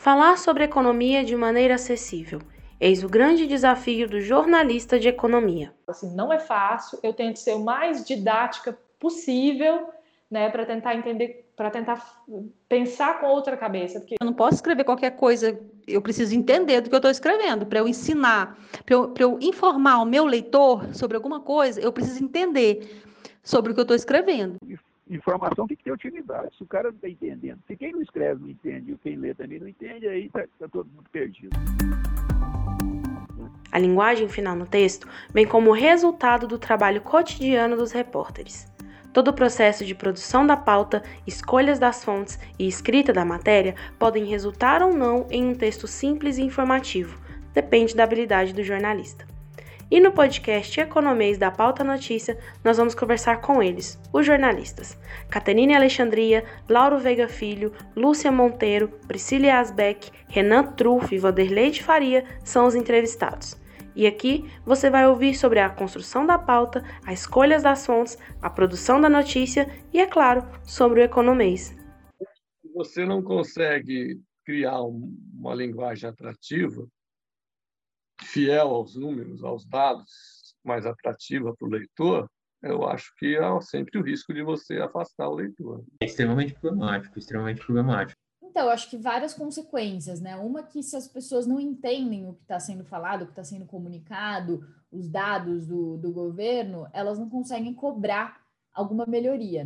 Falar sobre economia de maneira acessível. Eis o grande desafio do jornalista de economia. Assim, não é fácil, eu tento ser o mais didática possível, né, para tentar entender, para tentar pensar com outra cabeça. Porque... Eu não posso escrever qualquer coisa, eu preciso entender do que eu estou escrevendo. Para eu ensinar, para eu, eu informar o meu leitor sobre alguma coisa, eu preciso entender sobre o que eu estou escrevendo informação tem que ter utilidade. Se o cara não está entendendo, se quem não escreve não entende, e quem lê também não entende, aí está tá todo mundo perdido. A linguagem final no texto vem como resultado do trabalho cotidiano dos repórteres. Todo o processo de produção da pauta, escolhas das fontes e escrita da matéria podem resultar ou não em um texto simples e informativo, depende da habilidade do jornalista. E no podcast Economês da Pauta Notícia, nós vamos conversar com eles, os jornalistas. Caterine Alexandria, Lauro Veiga Filho, Lúcia Monteiro, Priscila Asbeck, Renan Truff e Vanderlei de Faria são os entrevistados. E aqui você vai ouvir sobre a construção da pauta, as escolhas das fontes, a produção da notícia e, é claro, sobre o economês. Você não consegue criar uma linguagem atrativa fiel aos números, aos dados, mais atrativa para o leitor, eu acho que há sempre o risco de você afastar o leitor. É extremamente problemático, extremamente problemático. Então, eu acho que várias consequências, né? Uma que se as pessoas não entendem o que está sendo falado, o que está sendo comunicado, os dados do, do governo, elas não conseguem cobrar alguma melhoria.